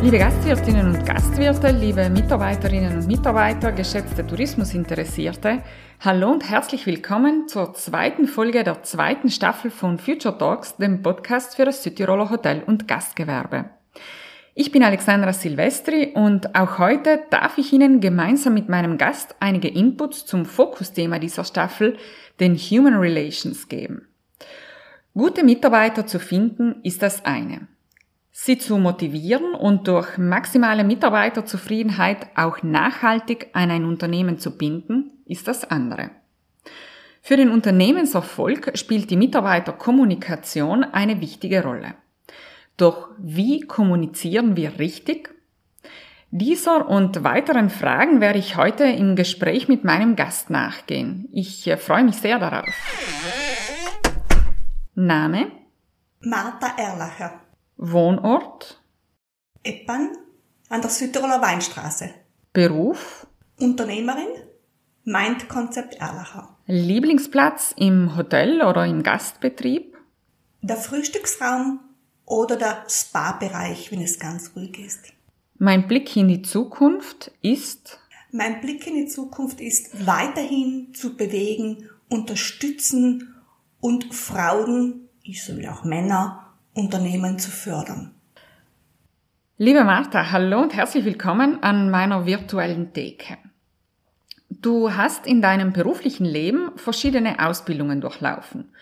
Liebe Gastwirtinnen und Gastwirte, liebe Mitarbeiterinnen und Mitarbeiter, geschätzte Tourismusinteressierte, hallo und herzlich willkommen zur zweiten Folge der zweiten Staffel von Future Talks, dem Podcast für das Südtiroler Hotel- und Gastgewerbe. Ich bin Alexandra Silvestri und auch heute darf ich Ihnen gemeinsam mit meinem Gast einige Inputs zum Fokusthema dieser Staffel, den Human Relations, geben. Gute Mitarbeiter zu finden ist das eine sie zu motivieren und durch maximale Mitarbeiterzufriedenheit auch nachhaltig an ein Unternehmen zu binden, ist das andere. Für den Unternehmenserfolg spielt die Mitarbeiterkommunikation eine wichtige Rolle. Doch wie kommunizieren wir richtig? Dieser und weiteren Fragen werde ich heute im Gespräch mit meinem Gast nachgehen. Ich äh, freue mich sehr darauf. Name? Martha Erlacher. Wohnort? Eppern an der Südtiroler Weinstraße. Beruf? Unternehmerin? Mind Konzept Erlacher. Lieblingsplatz im Hotel oder im Gastbetrieb? Der Frühstücksraum oder der Spa-Bereich, wenn es ganz ruhig ist. Mein Blick in die Zukunft ist? Mein Blick in die Zukunft ist weiterhin zu bewegen, unterstützen und Frauen, ich sowie auch Männer, Unternehmen zu fördern. Liebe Martha, hallo und herzlich willkommen an meiner virtuellen Theke. Du hast in deinem beruflichen Leben verschiedene Ausbildungen durchlaufen.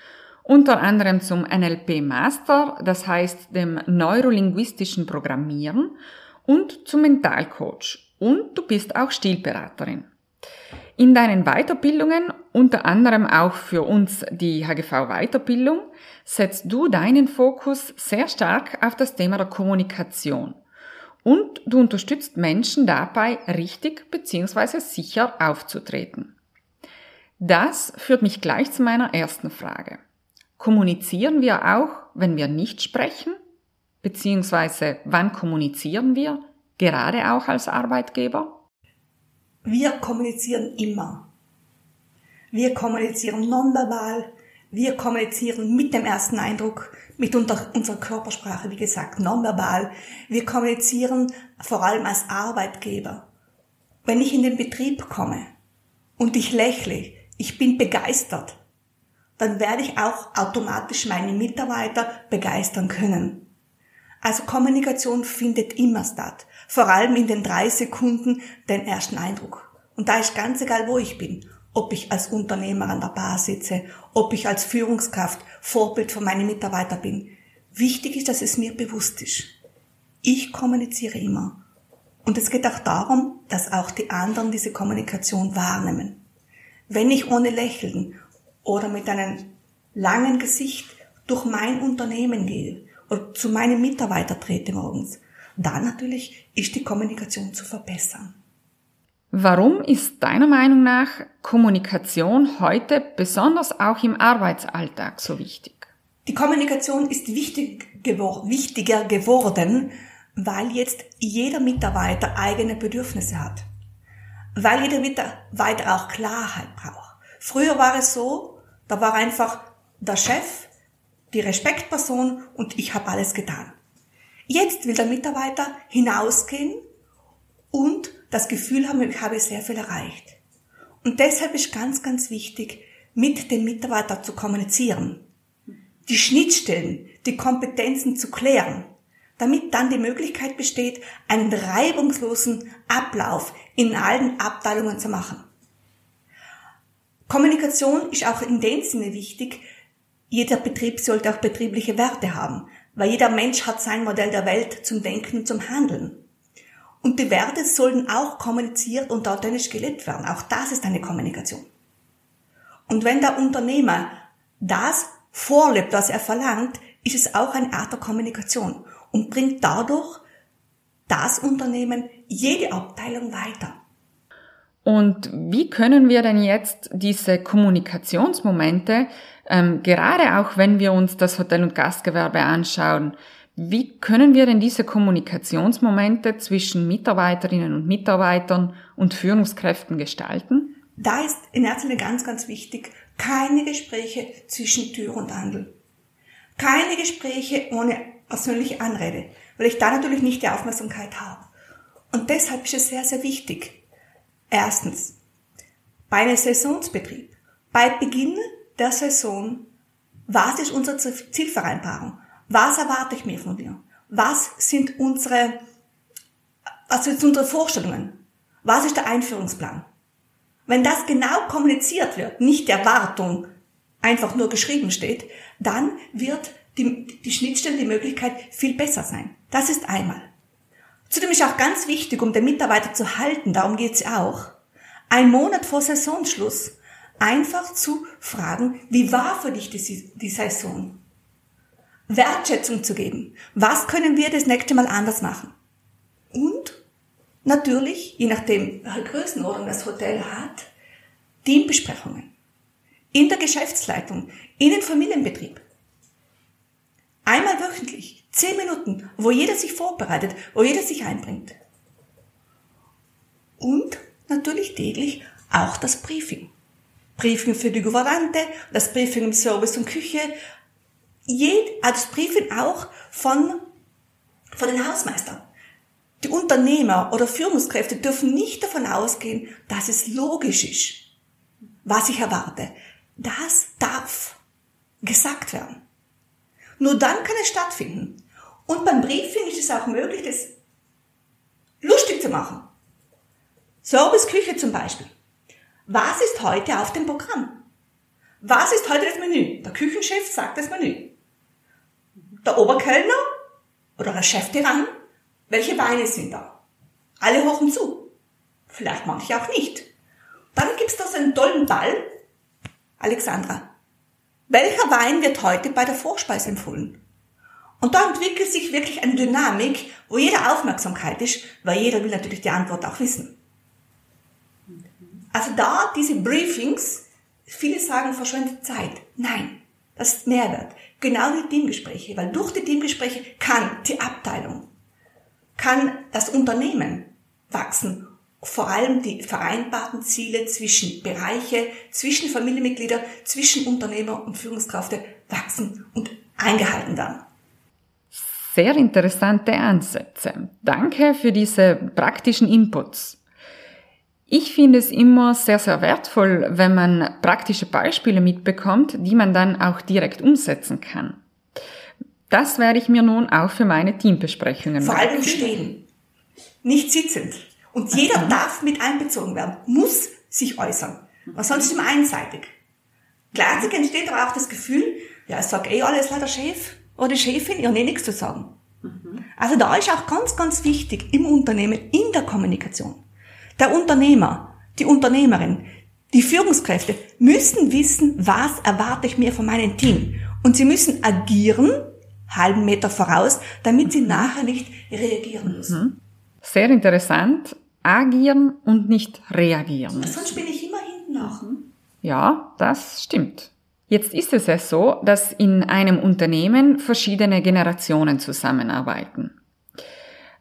Unter anderem zum NLP Master, das heißt dem neurolinguistischen Programmieren und zum Mentalcoach. Und du bist auch Stilberaterin. In deinen Weiterbildungen, unter anderem auch für uns die HGV Weiterbildung, setzt du deinen Fokus sehr stark auf das Thema der Kommunikation. Und du unterstützt Menschen dabei, richtig bzw. sicher aufzutreten. Das führt mich gleich zu meiner ersten Frage. Kommunizieren wir auch, wenn wir nicht sprechen? Beziehungsweise wann kommunizieren wir, gerade auch als Arbeitgeber? Wir kommunizieren immer. Wir kommunizieren nonverbal. Wir kommunizieren mit dem ersten Eindruck, mit unserer Körpersprache, wie gesagt, nonverbal. Wir kommunizieren vor allem als Arbeitgeber. Wenn ich in den Betrieb komme und ich lächle, ich bin begeistert, dann werde ich auch automatisch meine Mitarbeiter begeistern können. Also Kommunikation findet immer statt vor allem in den drei Sekunden den ersten Eindruck. Und da ist ganz egal, wo ich bin. Ob ich als Unternehmer an der Bar sitze, ob ich als Führungskraft Vorbild für meine Mitarbeiter bin. Wichtig ist, dass es mir bewusst ist. Ich kommuniziere immer. Und es geht auch darum, dass auch die anderen diese Kommunikation wahrnehmen. Wenn ich ohne Lächeln oder mit einem langen Gesicht durch mein Unternehmen gehe zu meinen Mitarbeitern trete morgens, da natürlich ist die Kommunikation zu verbessern. Warum ist deiner Meinung nach Kommunikation heute besonders auch im Arbeitsalltag so wichtig? Die Kommunikation ist wichtig gewor wichtiger geworden, weil jetzt jeder Mitarbeiter eigene Bedürfnisse hat. Weil jeder Mitarbeiter auch Klarheit braucht. Früher war es so, da war einfach der Chef, die Respektperson und ich habe alles getan. Jetzt will der Mitarbeiter hinausgehen und das Gefühl haben, ich habe sehr viel erreicht. Und deshalb ist ganz, ganz wichtig, mit den Mitarbeitern zu kommunizieren, die Schnittstellen, die Kompetenzen zu klären, damit dann die Möglichkeit besteht, einen reibungslosen Ablauf in allen Abteilungen zu machen. Kommunikation ist auch in dem Sinne wichtig, jeder Betrieb sollte auch betriebliche Werte haben. Weil jeder Mensch hat sein Modell der Welt zum Denken und zum Handeln. Und die Werte sollten auch kommuniziert und authentisch gelebt werden. Auch das ist eine Kommunikation. Und wenn der Unternehmer das vorlebt, was er verlangt, ist es auch eine Art der Kommunikation und bringt dadurch das Unternehmen, jede Abteilung weiter. Und wie können wir denn jetzt diese Kommunikationsmomente ähm, gerade auch wenn wir uns das Hotel- und Gastgewerbe anschauen, wie können wir denn diese Kommunikationsmomente zwischen Mitarbeiterinnen und Mitarbeitern und Führungskräften gestalten? Da ist in erster Linie ganz, ganz wichtig, keine Gespräche zwischen Tür und Handel. Keine Gespräche ohne persönliche Anrede. weil ich da natürlich nicht die Aufmerksamkeit habe. Und deshalb ist es sehr, sehr wichtig. Erstens, bei einem Saisonsbetrieb, bei Beginn der Saison, was ist unsere Zielvereinbarung? Was erwarte ich mir von dir? Was sind unsere, was sind unsere Vorstellungen? Was ist der Einführungsplan? Wenn das genau kommuniziert wird, nicht die Erwartung einfach nur geschrieben steht, dann wird die, die Schnittstelle, die Möglichkeit viel besser sein. Das ist einmal. Zudem ist auch ganz wichtig, um den Mitarbeiter zu halten, darum geht's auch, ein Monat vor Saisonschluss einfach zu fragen, wie war für dich die, die Saison? Wertschätzung zu geben. Was können wir das nächste Mal anders machen? Und natürlich, je nachdem, welche Größenordnung das Hotel hat, Teambesprechungen. In der Geschäftsleitung, in den Familienbetrieb. Einmal wöchentlich, zehn Minuten, wo jeder sich vorbereitet, wo jeder sich einbringt. Und natürlich täglich auch das Briefing. Briefing für die Gouvernante, das Briefing im Service und Küche, jed, also das Briefing auch von, von den Hausmeistern. Die Unternehmer oder Führungskräfte dürfen nicht davon ausgehen, dass es logisch ist, was ich erwarte. Das darf gesagt werden. Nur dann kann es stattfinden. Und beim Briefing ist es auch möglich, das lustig zu machen. Serviceküche zum Beispiel. Was ist heute auf dem Programm? Was ist heute das Menü? Der Küchenchef sagt das Menü. Der Oberkellner oder der Cheftyrann, welche Weine sind da? Alle hochen zu. Vielleicht manche auch nicht. Dann gibt's da so einen tollen Ball. Alexandra, welcher Wein wird heute bei der Vorspeise empfohlen? Und da entwickelt sich wirklich eine Dynamik, wo jeder Aufmerksamkeit ist, weil jeder will natürlich die Antwort auch wissen. Also da diese Briefings, viele sagen verschwendete Zeit. Nein, das ist Mehrwert. Genau wie Teamgespräche, weil durch die Teamgespräche kann die Abteilung, kann das Unternehmen wachsen vor allem die vereinbarten Ziele zwischen Bereiche, zwischen Familienmitglieder, zwischen Unternehmer und Führungskräfte wachsen und eingehalten werden. Sehr interessante Ansätze. Danke für diese praktischen Inputs. Ich finde es immer sehr, sehr wertvoll, wenn man praktische Beispiele mitbekommt, die man dann auch direkt umsetzen kann. Das werde ich mir nun auch für meine Teambesprechungen machen. Vor allem stehen, nicht sitzend. Und jeder mhm. darf mit einbezogen werden, muss sich äußern. Weil sonst ist immer einseitig. Gleichzeitig entsteht aber auch das Gefühl, ja, es sagt eh alles der Chef oder die Chefin, ihr habt eh nichts zu sagen. Mhm. Also da ist auch ganz, ganz wichtig im Unternehmen, in der Kommunikation. Der Unternehmer, die Unternehmerin, die Führungskräfte müssen wissen, was erwarte ich mir von meinem Team. Und sie müssen agieren, halben Meter voraus, damit sie nachher nicht reagieren müssen. Mhm. Sehr interessant agieren und nicht reagieren. Sonst bin ich immer hinten nach. Hm? Ja, das stimmt. Jetzt ist es ja so, dass in einem Unternehmen verschiedene Generationen zusammenarbeiten.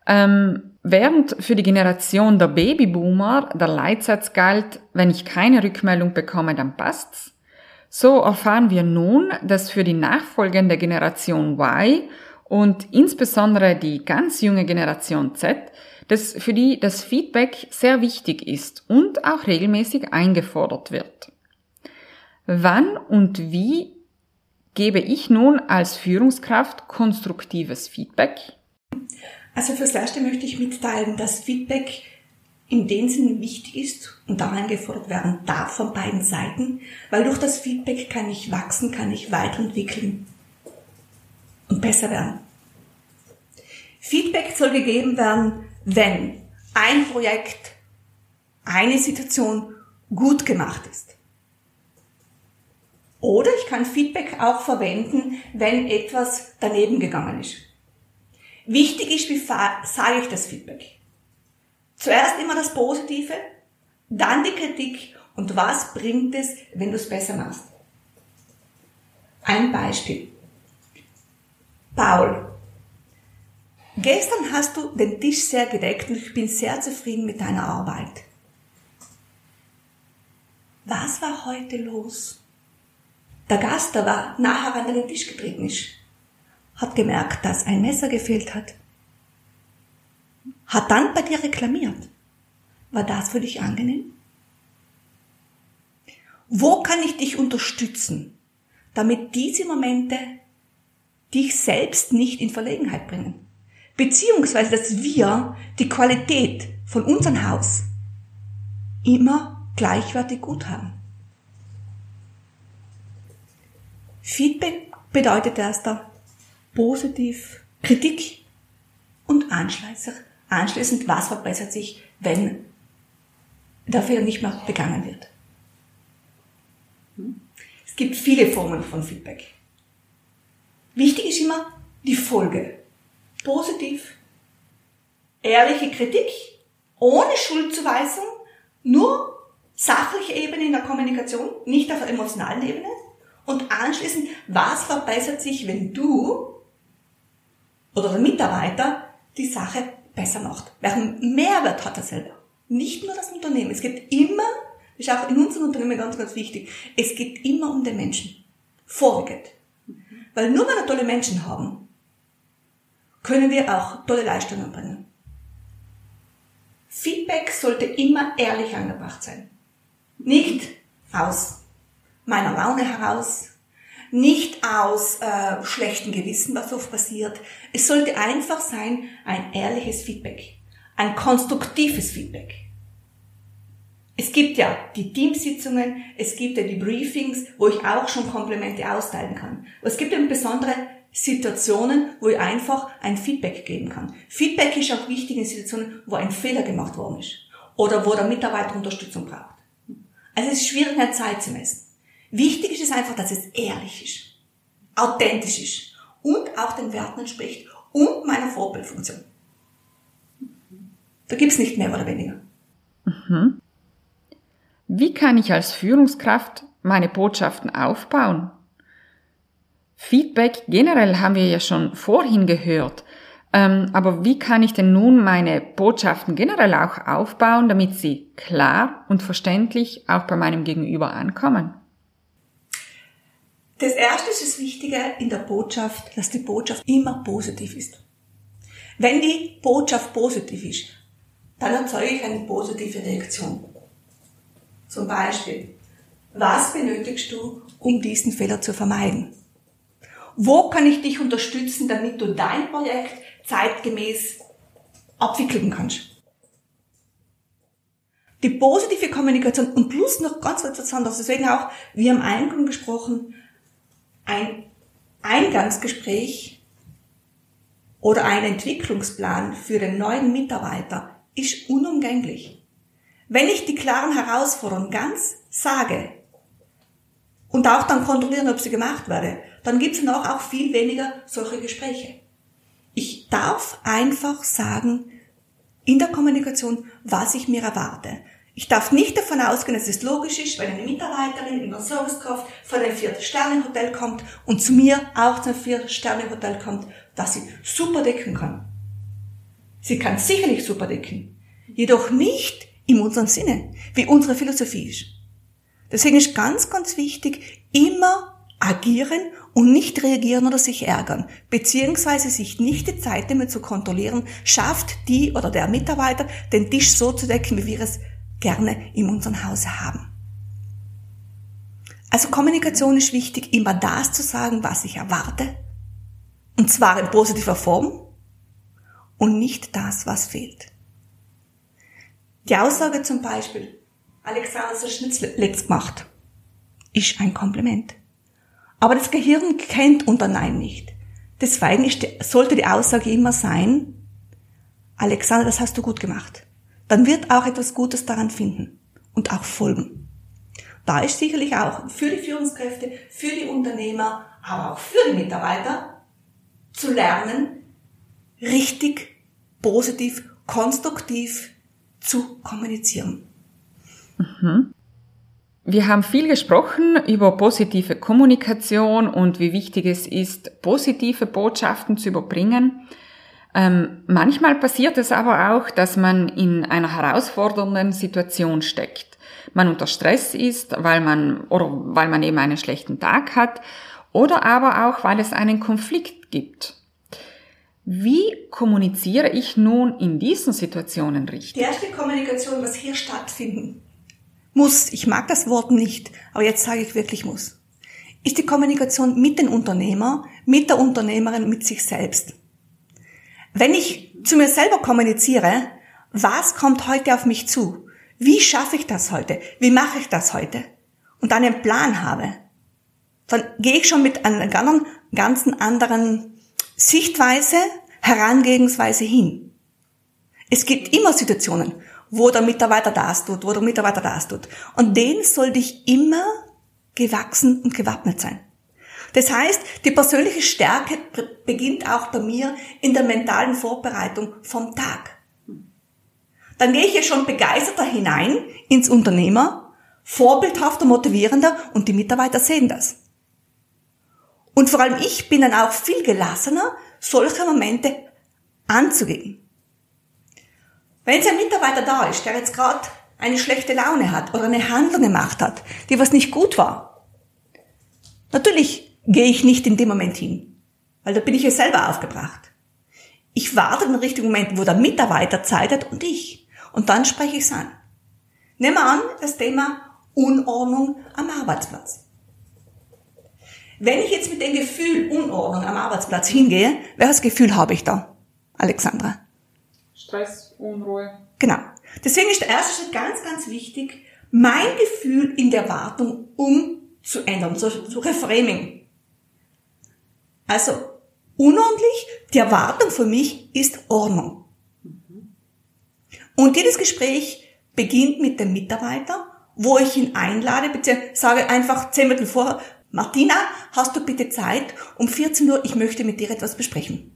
Ähm, während für die Generation der Babyboomer der Leitsatz galt, wenn ich keine Rückmeldung bekomme, dann passt's, so erfahren wir nun, dass für die nachfolgende Generation Y und insbesondere die ganz junge Generation Z dass für die das Feedback sehr wichtig ist und auch regelmäßig eingefordert wird. Wann und wie gebe ich nun als Führungskraft konstruktives Feedback? Also fürs Erste möchte ich mitteilen, dass Feedback in dem Sinne wichtig ist und auch eingefordert werden darf von beiden Seiten, weil durch das Feedback kann ich wachsen, kann ich weiterentwickeln und besser werden. Feedback soll gegeben werden, wenn ein Projekt, eine Situation gut gemacht ist. Oder ich kann Feedback auch verwenden, wenn etwas daneben gegangen ist. Wichtig ist, wie sage ich das Feedback? Zuerst immer das Positive, dann die Kritik und was bringt es, wenn du es besser machst. Ein Beispiel. Paul, Gestern hast du den Tisch sehr gedeckt und ich bin sehr zufrieden mit deiner Arbeit. Was war heute los? Der Gast, der war nachher an den Tisch getreten ist, hat gemerkt, dass ein Messer gefehlt hat, hat dann bei dir reklamiert. War das für dich angenehm? Wo kann ich dich unterstützen, damit diese Momente dich selbst nicht in Verlegenheit bringen? Beziehungsweise, dass wir die Qualität von unserem Haus immer gleichwertig gut haben. Feedback bedeutet erst positiv Kritik und anschließend, was verbessert sich, wenn der Fehler nicht mehr begangen wird. Es gibt viele Formen von Feedback. Wichtig ist immer die Folge. Positiv, ehrliche Kritik, ohne Schuldzuweisung, nur sachliche Ebene in der Kommunikation, nicht auf der emotionalen Ebene. Und anschließend, was verbessert sich, wenn du oder der Mitarbeiter die Sache besser macht? Welchen Mehrwert hat er selber? Nicht nur das Unternehmen. Es geht immer, ist auch in unserem Unternehmen ganz, ganz wichtig, es geht immer um den Menschen. Vorwiegend. Weil nur wenn wir tolle Menschen haben, können wir auch tolle Leistungen bringen. Feedback sollte immer ehrlich angebracht sein. Nicht aus meiner Laune heraus, nicht aus äh, schlechtem Gewissen, was oft passiert. Es sollte einfach sein ein ehrliches Feedback, ein konstruktives Feedback. Es gibt ja die Teamsitzungen, es gibt ja die Briefings, wo ich auch schon Komplimente austeilen kann. Aber es gibt eben besondere Situationen, wo ich einfach ein Feedback geben kann. Feedback ist auch wichtig in Situationen, wo ein Fehler gemacht worden ist oder wo der Mitarbeiter Unterstützung braucht. Also es ist schwierig, eine Zeit zu messen. Wichtig ist es einfach, dass es ehrlich ist, authentisch ist und auch den Werten entspricht und meiner Vorbildfunktion. Da gibt's nicht mehr oder weniger. Mhm. Wie kann ich als Führungskraft meine Botschaften aufbauen? Feedback generell haben wir ja schon vorhin gehört. Ähm, aber wie kann ich denn nun meine Botschaften generell auch aufbauen, damit sie klar und verständlich auch bei meinem Gegenüber ankommen? Das erste ist das Wichtige in der Botschaft, dass die Botschaft immer positiv ist. Wenn die Botschaft positiv ist, dann erzeuge ich eine positive Reaktion. Zum Beispiel, was benötigst du, um diesen Fehler zu vermeiden? Wo kann ich dich unterstützen, damit du dein Projekt zeitgemäß abwickeln kannst? Die positive Kommunikation und plus noch ganz etwas anderes, deswegen auch, wir haben Eingang gesprochen, ein Eingangsgespräch oder ein Entwicklungsplan für den neuen Mitarbeiter ist unumgänglich. Wenn ich die klaren Herausforderungen ganz sage und auch dann kontrollieren, ob sie gemacht werden, dann gibt es noch auch viel weniger solche Gespräche. Ich darf einfach sagen, in der Kommunikation, was ich mir erwarte. Ich darf nicht davon ausgehen, dass es logisch ist, wenn eine Mitarbeiterin in der Servicekraft von einem Vier-Sterne-Hotel kommt und zu mir auch zum Vier-Sterne-Hotel kommt, dass sie super decken kann. Sie kann sicherlich super decken, jedoch nicht in unserem Sinne, wie unsere Philosophie ist. Deswegen ist ganz, ganz wichtig, immer agieren und nicht reagieren oder sich ärgern, beziehungsweise sich nicht die Zeit damit zu kontrollieren, schafft die oder der Mitarbeiter den Tisch so zu decken, wie wir es gerne in unserem Hause haben. Also Kommunikation ist wichtig, immer das zu sagen, was ich erwarte, und zwar in positiver Form und nicht das, was fehlt. Die Aussage zum Beispiel, Alexander Schnitzel letzt gemacht, ist ein Kompliment. Aber das Gehirn kennt unter Nein nicht. Deswegen ist, sollte die Aussage immer sein, Alexander, das hast du gut gemacht. Dann wird auch etwas Gutes daran finden und auch folgen. Da ist sicherlich auch für die Führungskräfte, für die Unternehmer, aber auch für die Mitarbeiter zu lernen, richtig, positiv, konstruktiv zu kommunizieren. Mhm. Wir haben viel gesprochen über positive Kommunikation und wie wichtig es ist, positive Botschaften zu überbringen. Ähm, manchmal passiert es aber auch, dass man in einer herausfordernden Situation steckt. Man unter Stress ist, weil man oder weil man eben einen schlechten Tag hat oder aber auch, weil es einen Konflikt gibt. Wie kommuniziere ich nun in diesen Situationen richtig? Die erste Kommunikation, was hier stattfinden muss, ich mag das Wort nicht, aber jetzt sage ich wirklich muss, ist die Kommunikation mit den Unternehmer, mit der Unternehmerin, mit sich selbst. Wenn ich zu mir selber kommuniziere, was kommt heute auf mich zu? Wie schaffe ich das heute? Wie mache ich das heute? Und dann einen Plan habe, dann gehe ich schon mit einer ganz anderen Sichtweise, Herangehensweise hin. Es gibt immer Situationen, wo der Mitarbeiter das tut, wo der Mitarbeiter das tut. Und denen sollte ich immer gewachsen und gewappnet sein. Das heißt, die persönliche Stärke beginnt auch bei mir in der mentalen Vorbereitung vom Tag. Dann gehe ich ja schon begeisterter hinein ins Unternehmer, vorbildhafter, motivierender und die Mitarbeiter sehen das. Und vor allem ich bin dann auch viel gelassener, solche Momente anzugehen. Wenn jetzt ein Mitarbeiter da ist, der jetzt gerade eine schlechte Laune hat oder eine Handlung gemacht hat, die was nicht gut war, natürlich gehe ich nicht in dem Moment hin, weil da bin ich ja selber aufgebracht. Ich warte den richtigen Moment, wo der Mitarbeiter Zeit hat und ich. Und dann spreche ich es an. Nehmen wir an, das Thema Unordnung am Arbeitsplatz. Wenn ich jetzt mit dem Gefühl Unordnung am Arbeitsplatz hingehe, welches Gefühl habe ich da, Alexandra? Stress, Unruhe. Genau. Deswegen ist der erste Schritt ganz, ganz wichtig, mein Gefühl in der Wartung umzuändern, zu, zu reframing. Also, unordentlich, die Erwartung für mich ist Ordnung. Und jedes Gespräch beginnt mit dem Mitarbeiter, wo ich ihn einlade, bitte sage einfach zehn Minuten vorher, Martina, hast du bitte Zeit? Um 14 Uhr, ich möchte mit dir etwas besprechen.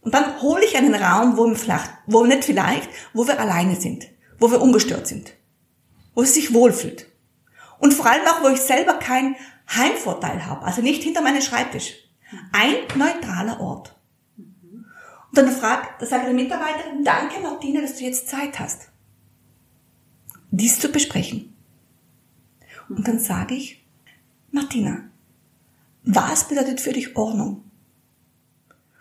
Und dann hole ich einen Raum, wo wir vielleicht, wo wir nicht vielleicht, wo wir alleine sind, wo wir ungestört sind, wo es sich wohlfühlt. Und vor allem auch, wo ich selber keinen Heimvorteil habe, also nicht hinter meinem Schreibtisch. Ein neutraler Ort. Und dann fragt, da sagt der Mitarbeiter, danke Martina, dass du jetzt Zeit hast, dies zu besprechen. Und dann sage ich, Martina, was bedeutet für dich Ordnung?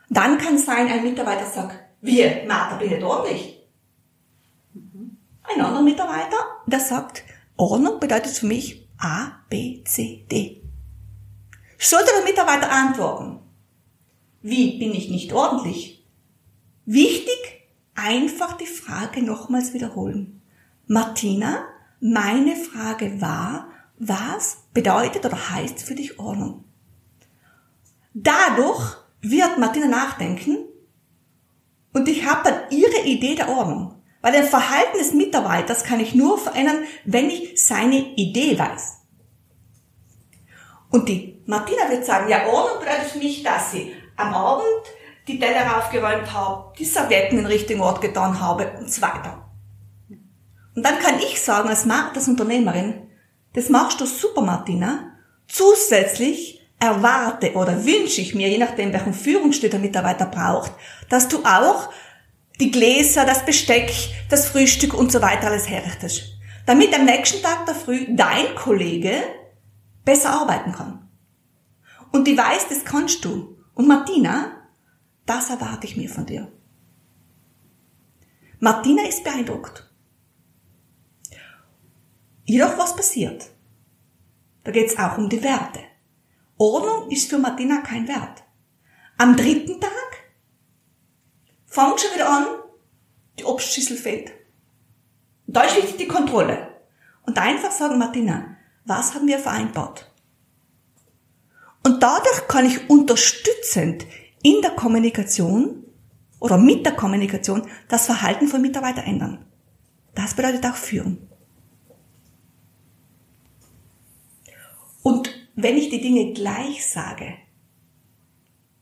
Dann kann sein, ein Mitarbeiter sagt, wir, Martha, nicht ordentlich. Ein anderer Mitarbeiter, der sagt, Ordnung bedeutet für mich A, B, C, D. Sollte der Mitarbeiter antworten, wie bin ich nicht ordentlich? Wichtig, einfach die Frage nochmals wiederholen. Martina, meine Frage war, was bedeutet oder heißt für dich Ordnung. Dadurch wird Martina nachdenken und ich habe dann ihre Idee der Ordnung. Weil ein Verhalten des Mitarbeiters kann ich nur verändern, wenn ich seine Idee weiß. Und die Martina wird sagen, ja, Ordnung bedeutet für mich, dass sie am Abend die Teller aufgeräumt habe, die Servietten in den richtigen Ort getan habe und so weiter. Und dann kann ich sagen, als als Unternehmerin, das machst du super, Martina. Zusätzlich erwarte oder wünsche ich mir, je nachdem, welchen Führungsstil der Mitarbeiter braucht, dass du auch die Gläser, das Besteck, das Frühstück und so weiter alles herrichtest. Damit am nächsten Tag der Früh dein Kollege besser arbeiten kann. Und die weiß, das kannst du. Und Martina, das erwarte ich mir von dir. Martina ist beeindruckt. Jedoch was passiert? Da geht es auch um die Werte. Ordnung ist für Martina kein Wert. Am dritten Tag fängt schon wieder an, die Obstschüssel fehlt. Und da ist wichtig die Kontrolle. Und einfach sagen, Martina, was haben wir vereinbart? Und dadurch kann ich unterstützend in der Kommunikation oder mit der Kommunikation das Verhalten von Mitarbeitern ändern. Das bedeutet auch Führen. Und wenn ich die Dinge gleich sage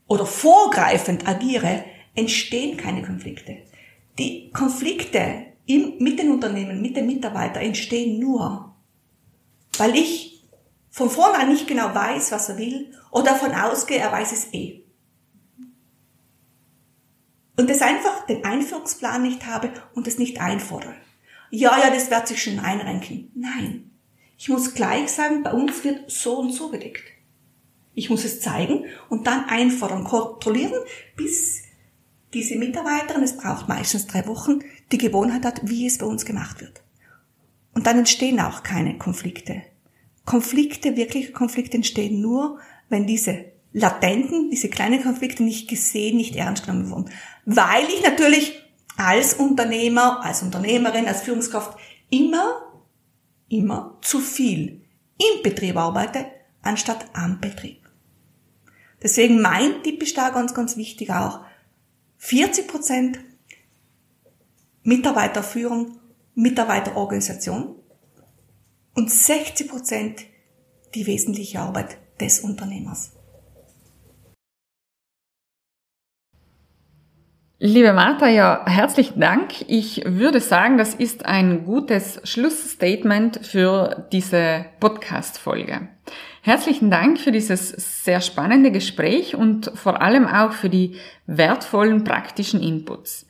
oder vorgreifend agiere, entstehen keine Konflikte. Die Konflikte im, mit den Unternehmen, mit den Mitarbeitern entstehen nur, weil ich von vornherein nicht genau weiß, was er will oder davon ausgehe, er weiß es eh. Und das einfach den Einführungsplan nicht habe und es nicht einfordere. Ja, ja, das wird sich schon einrenken. Nein. Ich muss gleich sagen, bei uns wird so und so gedeckt. Ich muss es zeigen und dann einfordern, kontrollieren, bis diese Mitarbeiterin, es braucht meistens drei Wochen, die Gewohnheit hat, wie es bei uns gemacht wird. Und dann entstehen auch keine Konflikte. Konflikte, wirkliche Konflikte entstehen nur, wenn diese latenten, diese kleinen Konflikte nicht gesehen, nicht ernst genommen wurden. Weil ich natürlich als Unternehmer, als Unternehmerin, als Führungskraft immer, immer zu viel im Betrieb arbeite, anstatt am Betrieb. Deswegen mein Tipp ist da ganz, ganz wichtig auch. 40 Prozent Mitarbeiterführung, Mitarbeiterorganisation und 60 Prozent die wesentliche Arbeit des Unternehmers. Liebe Martha, ja, herzlichen Dank. Ich würde sagen, das ist ein gutes Schlussstatement für diese Podcast-Folge. Herzlichen Dank für dieses sehr spannende Gespräch und vor allem auch für die wertvollen praktischen Inputs.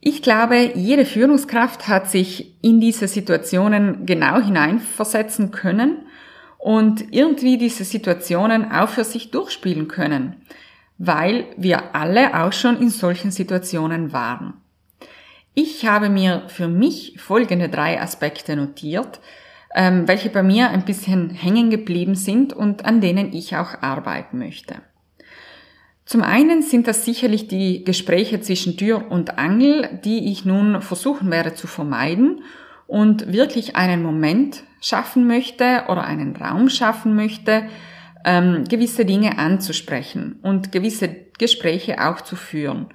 Ich glaube, jede Führungskraft hat sich in diese Situationen genau hineinversetzen können und irgendwie diese Situationen auch für sich durchspielen können weil wir alle auch schon in solchen Situationen waren. Ich habe mir für mich folgende drei Aspekte notiert, ähm, welche bei mir ein bisschen hängen geblieben sind und an denen ich auch arbeiten möchte. Zum einen sind das sicherlich die Gespräche zwischen Tür und Angel, die ich nun versuchen werde zu vermeiden und wirklich einen Moment schaffen möchte oder einen Raum schaffen möchte, ähm, gewisse Dinge anzusprechen und gewisse Gespräche auch zu führen.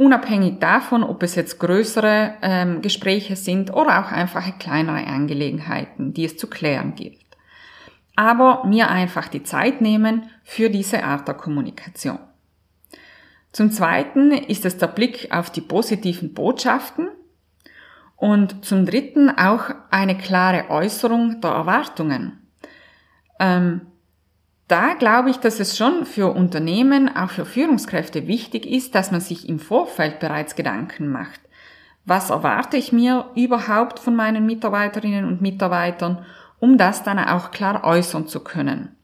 Unabhängig davon, ob es jetzt größere ähm, Gespräche sind oder auch einfache kleinere Angelegenheiten, die es zu klären gilt. Aber mir einfach die Zeit nehmen für diese Art der Kommunikation. Zum Zweiten ist es der Blick auf die positiven Botschaften und zum Dritten auch eine klare Äußerung der Erwartungen. Ähm, da glaube ich, dass es schon für Unternehmen, auch für Führungskräfte wichtig ist, dass man sich im Vorfeld bereits Gedanken macht. Was erwarte ich mir überhaupt von meinen Mitarbeiterinnen und Mitarbeitern, um das dann auch klar äußern zu können?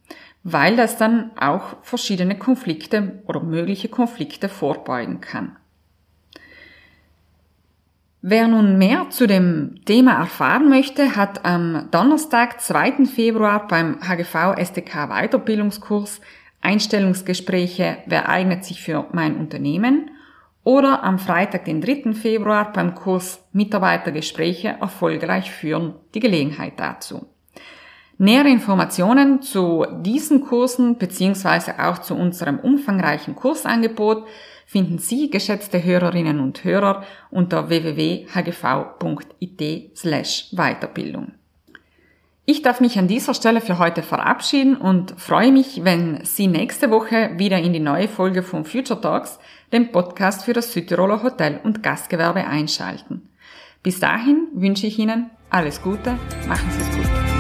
Weil das dann auch verschiedene Konflikte oder mögliche Konflikte vorbeugen kann. Wer nun mehr zu dem Thema erfahren möchte, hat am Donnerstag, 2. Februar beim HGV SDK Weiterbildungskurs Einstellungsgespräche Wer eignet sich für mein Unternehmen oder am Freitag, den 3. Februar beim Kurs Mitarbeitergespräche erfolgreich führen die Gelegenheit dazu. Nähere Informationen zu diesen Kursen beziehungsweise auch zu unserem umfangreichen Kursangebot finden Sie, geschätzte Hörerinnen und Hörer, unter www.hgv.it slash Weiterbildung. Ich darf mich an dieser Stelle für heute verabschieden und freue mich, wenn Sie nächste Woche wieder in die neue Folge von Future Talks, dem Podcast für das Südtiroler Hotel- und Gastgewerbe einschalten. Bis dahin wünsche ich Ihnen alles Gute, machen Sie es gut.